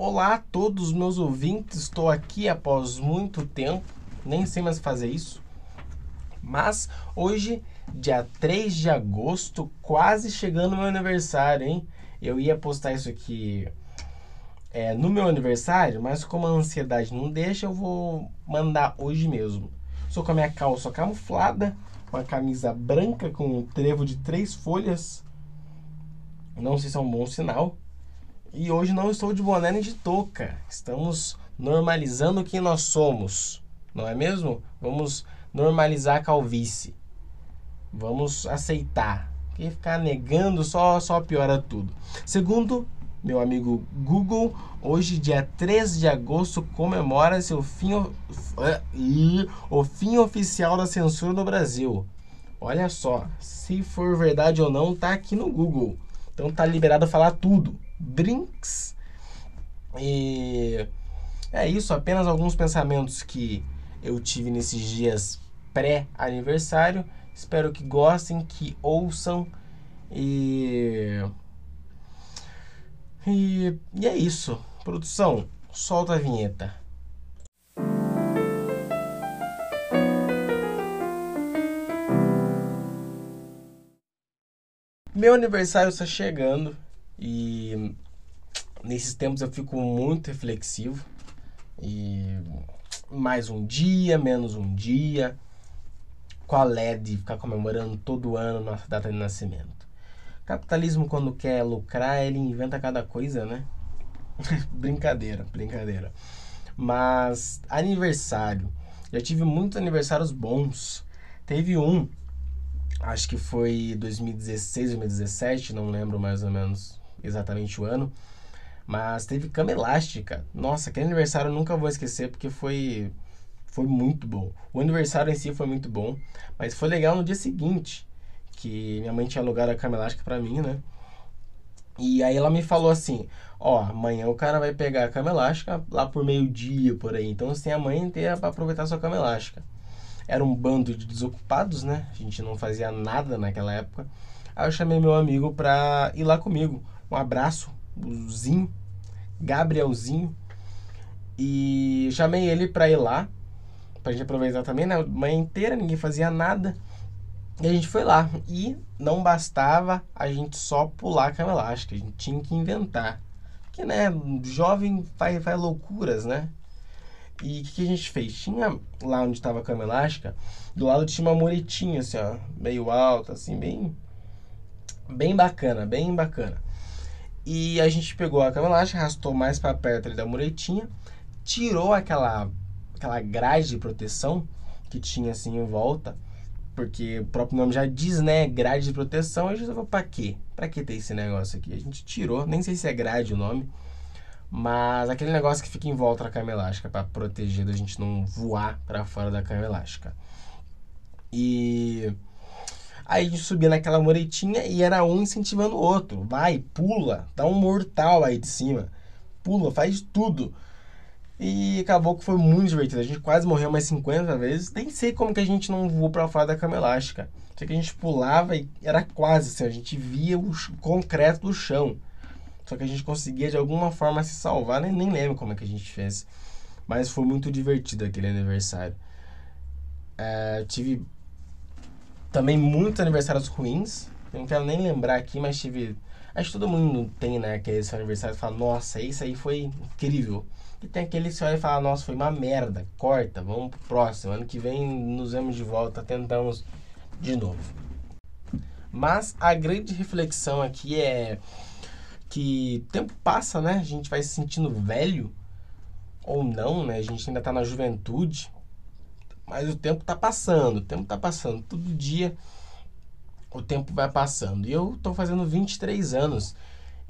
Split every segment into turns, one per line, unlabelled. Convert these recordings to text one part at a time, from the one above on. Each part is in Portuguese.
Olá a todos os meus ouvintes, estou aqui após muito tempo, nem sei mais fazer isso. Mas hoje, dia 3 de agosto, quase chegando meu aniversário, hein? Eu ia postar isso aqui é, no meu aniversário, mas como a ansiedade não deixa, eu vou mandar hoje mesmo. Sou com a minha calça camuflada, uma camisa branca com um trevo de três folhas. Não sei se é um bom sinal. E hoje não estou de boné nem de touca. Estamos normalizando quem nós somos, não é mesmo? Vamos normalizar a calvície. Vamos aceitar. Porque ficar negando só, só piora tudo. Segundo meu amigo Google, hoje, dia 13 de agosto, comemora-se o fim, o fim oficial da censura no Brasil. Olha só, se for verdade ou não, tá aqui no Google. Então tá liberado falar tudo. Brinks. E é isso, apenas alguns pensamentos que eu tive nesses dias pré-aniversário. Espero que gostem, que ouçam e e, e é isso. Produção, solta a vinheta. Meu aniversário está chegando e nesses tempos eu fico muito reflexivo. E mais um dia, menos um dia. Qual é de ficar comemorando todo ano nossa data de nascimento? Capitalismo, quando quer lucrar, ele inventa cada coisa, né? brincadeira, brincadeira. Mas aniversário. Já tive muitos aniversários bons. Teve um acho que foi 2016, 2017, não lembro mais ou menos exatamente o ano. Mas teve cama elástica. Nossa, aquele aniversário eu nunca vou esquecer porque foi foi muito bom. O aniversário em si foi muito bom, mas foi legal no dia seguinte, que minha mãe tinha alugado a cama elástica para mim, né? E aí ela me falou assim: Ó, amanhã o cara vai pegar a cama elástica lá por meio-dia, por aí. Então você tem a manhã inteira para aproveitar a sua cama elástica era um bando de desocupados, né? A gente não fazia nada naquela época. Aí eu chamei meu amigo pra ir lá comigo. Um abraço, o Zinho, Gabrielzinho. E chamei ele pra ir lá, pra gente aproveitar também, né? Manhã inteira, ninguém fazia nada. E a gente foi lá. E não bastava a gente só pular a cama elástica, a gente tinha que inventar. Porque, né, jovem faz, faz loucuras, né? E o que, que, a gente fez? Tinha lá onde estava a cama elástica, do lado tinha uma muretinha, assim, ó, meio alta, assim, bem, bem bacana, bem bacana. E a gente pegou a cama elástica, arrastou mais para perto da muretinha, tirou aquela, aquela grade de proteção que tinha assim em volta, porque o próprio nome já diz, né, grade de proteção. A gente falou, pra quê? Pra que ter esse negócio aqui? A gente tirou, nem sei se é grade o nome mas aquele negócio que fica em volta da cama elástica para proteger da gente não voar para fora da cama elástica. E aí a gente subia naquela moretinha e era um incentivando o outro. Vai, pula, dá um mortal aí de cima. Pula, faz tudo. E acabou que foi muito divertido. A gente quase morreu mais 50 vezes. Nem sei como que a gente não voou para fora da cama elástica. Sei que a gente pulava e era quase assim, a gente via o concreto do chão. Só que a gente conseguia de alguma forma se salvar, nem, nem lembro como é que a gente fez. Mas foi muito divertido aquele aniversário. É, tive também muitos aniversários ruins. Eu não quero nem lembrar aqui, mas tive. Acho que todo mundo tem, né? Aquele seu aniversário e fala, nossa, isso aí foi incrível. E tem aquele que e fala, nossa, foi uma merda, corta, vamos pro próximo. Ano que vem nos vemos de volta, tentamos de novo. Mas a grande reflexão aqui é que tempo passa, né? A gente vai se sentindo velho ou não, né? A gente ainda tá na juventude, mas o tempo tá passando, o tempo tá passando. Todo dia o tempo vai passando. E eu tô fazendo 23 anos.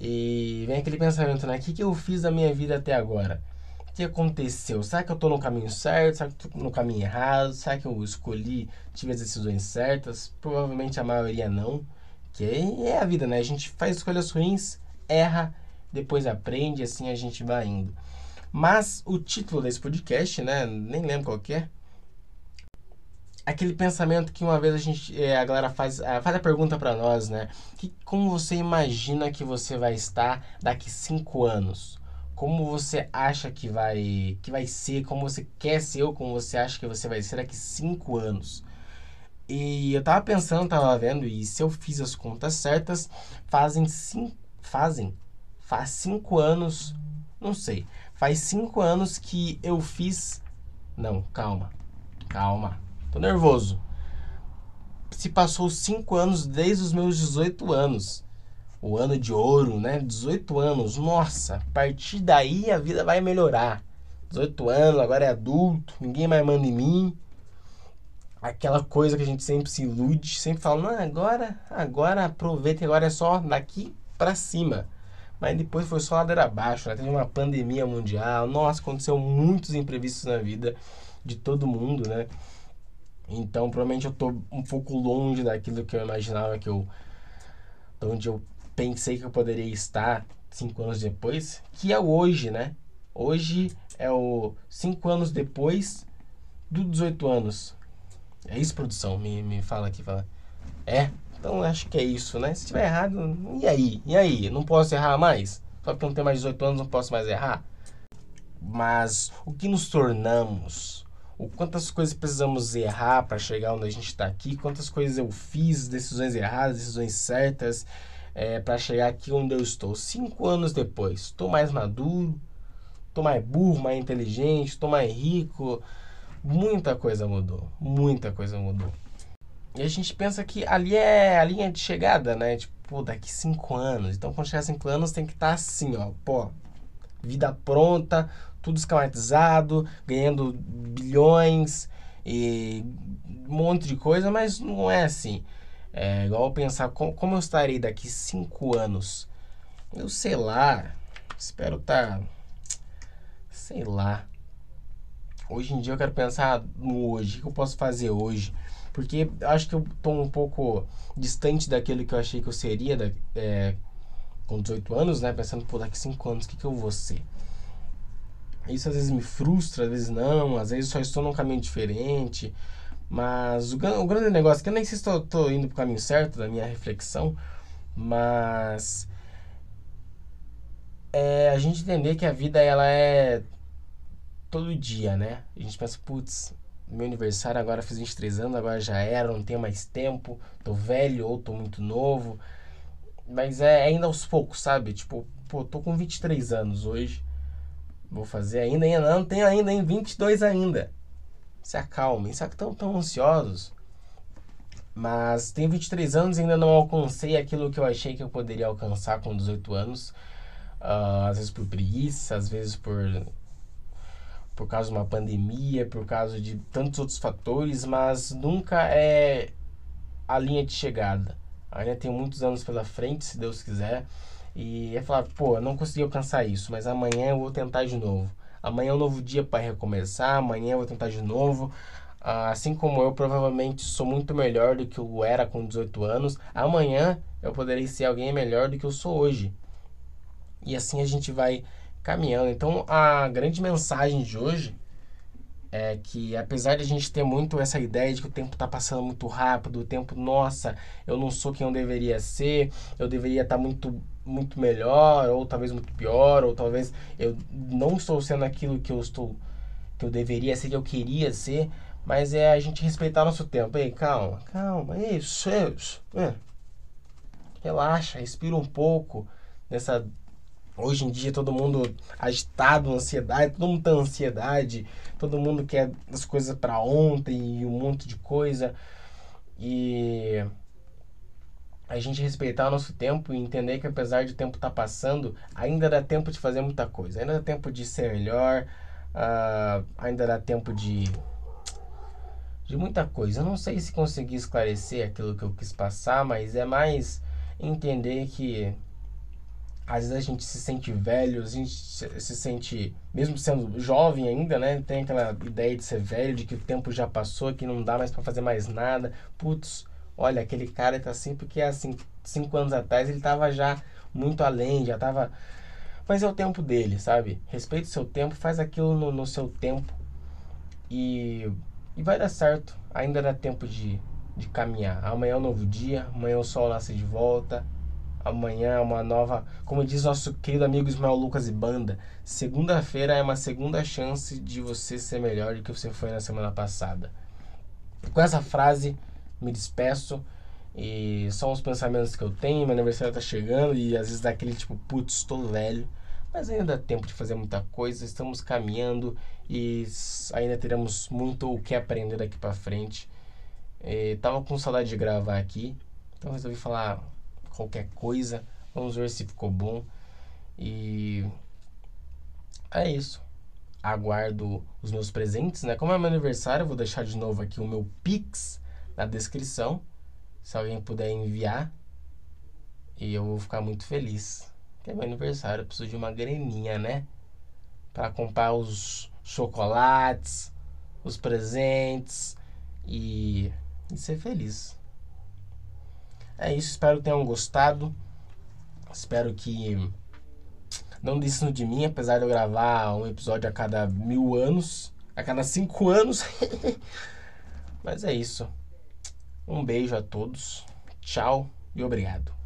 E vem aquele pensamento, né? O que, que eu fiz da minha vida até agora? O que aconteceu? Será que eu tô no caminho certo? Será que eu tô no caminho errado? Será que eu escolhi, tive as decisões certas? Provavelmente a maioria não. Que é a vida, né? A gente faz escolhas ruins erra, depois aprende, assim a gente vai indo. Mas o título desse podcast, né, nem lembro qual é. Aquele pensamento que uma vez a gente, é, a galera faz, faz a pergunta para nós, né? Que, como você imagina que você vai estar daqui cinco anos? como você acha que vai que vai ser, como você quer ser ou como você acha que você vai ser daqui cinco anos. E eu tava pensando, tava vendo, e se eu fiz as contas certas, fazem cinco, fazem, faz cinco anos, não sei, faz cinco anos que eu fiz, não, calma, calma, tô nervoso. Se passou cinco anos desde os meus 18 anos o ano de ouro, né? 18 anos, nossa, a partir daí a vida vai melhorar. 18 anos, agora é adulto, ninguém mais manda em mim. Aquela coisa que a gente sempre se ilude, sempre fala, não, agora, agora aproveita, agora é só daqui para cima. Mas depois foi só ladeira abaixo, né? Teve uma pandemia mundial, nossa, aconteceu muitos imprevistos na vida de todo mundo, né? Então, provavelmente eu tô um pouco longe daquilo que eu imaginava que eu de onde eu pensei que eu poderia estar cinco anos depois, que é hoje, né? Hoje é o cinco anos depois do 18 anos. É isso, produção? Me, me fala aqui, fala. É? Então acho que é isso, né? Se tiver errado, e aí? E aí? Não posso errar mais? Só porque eu não tenho mais 18 anos, não posso mais errar? Mas o que nos tornamos? O quantas coisas precisamos errar para chegar onde a gente está aqui? Quantas coisas eu fiz, decisões erradas, decisões certas? é, para chegar aqui onde eu estou. Cinco anos depois, estou mais maduro, estou mais burro, mais inteligente, estou mais rico. Muita coisa mudou, muita coisa mudou. E a gente pensa que ali é a linha de chegada, né? Tipo, daqui cinco anos. Então, quando chegar cinco anos, tem que estar tá assim, ó, pô, vida pronta, tudo esquematizado, ganhando bilhões e um monte de coisa, mas não é assim. É igual pensar como, como eu estarei daqui cinco anos. Eu sei lá. Espero estar. Tá, sei lá. Hoje em dia eu quero pensar no hoje. O que eu posso fazer hoje? Porque acho que eu estou um pouco distante daquilo que eu achei que eu seria da, é, com 18 anos, né? Pensando, pô, daqui 5 anos, o que, que eu vou ser? Isso às vezes me frustra, às vezes não. Às vezes só estou num caminho diferente. Mas o, o grande negócio, que eu nem sei se estou indo para o caminho certo da minha reflexão, mas é a gente entender que a vida ela é todo dia, né? A gente pensa, putz, meu aniversário agora fiz 23 anos, agora já era, não tenho mais tempo, tô velho ou tô muito novo. Mas é ainda aos poucos, sabe? Tipo, pô, tô com 23 anos hoje. Vou fazer ainda, ainda não tenho ainda, em 22 ainda se acalmem. Será que estão tão ansiosos? Mas tenho 23 anos e ainda não alcancei aquilo que eu achei que eu poderia alcançar com 18 anos. Uh, às vezes por preguiça, às vezes por por causa de uma pandemia, por causa de tantos outros fatores, mas nunca é a linha de chegada. Ainda tenho muitos anos pela frente, se Deus quiser. E é falar, pô, eu não consegui alcançar isso, mas amanhã eu vou tentar de novo. Amanhã é um novo dia para recomeçar, amanhã eu vou tentar de novo. Ah, assim como eu provavelmente sou muito melhor do que eu era com 18 anos, amanhã eu poderei ser alguém melhor do que eu sou hoje. E assim a gente vai caminhando. Então a grande mensagem de hoje é que apesar de a gente ter muito essa ideia de que o tempo está passando muito rápido, o tempo, nossa, eu não sou quem eu deveria ser, eu deveria estar tá muito muito melhor, ou talvez muito pior, ou talvez eu não estou sendo aquilo que eu estou que eu deveria ser, que eu queria ser, mas é a gente respeitar nosso tempo. Ei, calma, calma, isso, isso. É. Relaxa, respira um pouco nessa Hoje em dia todo mundo agitado, ansiedade, todo mundo tá ansiedade, todo mundo quer as coisas para ontem e um monte de coisa. E a gente respeitar o nosso tempo e entender que apesar de o tempo estar tá passando, ainda dá tempo de fazer muita coisa, ainda dá tempo de ser melhor, uh, ainda dá tempo de de muita coisa. Eu não sei se consegui esclarecer aquilo que eu quis passar, mas é mais entender que às vezes a gente se sente velho, a gente se sente, mesmo sendo jovem ainda, né? Tem aquela ideia de ser velho, de que o tempo já passou, que não dá mais para fazer mais nada. Putz, olha, aquele cara tá assim porque há cinco, cinco anos atrás ele tava já muito além, já tava. Mas é o tempo dele, sabe? Respeite o seu tempo, faz aquilo no, no seu tempo e, e vai dar certo. Ainda dá tempo de, de caminhar. Amanhã é um novo dia, amanhã o sol nasce de volta Amanhã é uma nova, como diz nosso querido amigo Ismael Lucas e Banda, segunda-feira é uma segunda chance de você ser melhor do que você foi na semana passada. Com essa frase, me despeço. E são os pensamentos que eu tenho. Meu aniversário tá chegando e às vezes dá aquele tipo, putz, estou velho. Mas ainda dá tempo de fazer muita coisa. Estamos caminhando e ainda teremos muito o que aprender daqui para frente. E tava com saudade de gravar aqui, então resolvi falar qualquer coisa. Vamos ver se ficou bom. E é isso. Aguardo os meus presentes, né? Como é meu aniversário, eu vou deixar de novo aqui o meu Pix na descrição. Se alguém puder enviar, e eu vou ficar muito feliz. Porque é meu aniversário, eu preciso de uma graninha, né? Para comprar os chocolates, os presentes e, e ser feliz. É isso, espero que tenham gostado. Espero que não desistam de mim, apesar de eu gravar um episódio a cada mil anos, a cada cinco anos. Mas é isso. Um beijo a todos. Tchau e obrigado.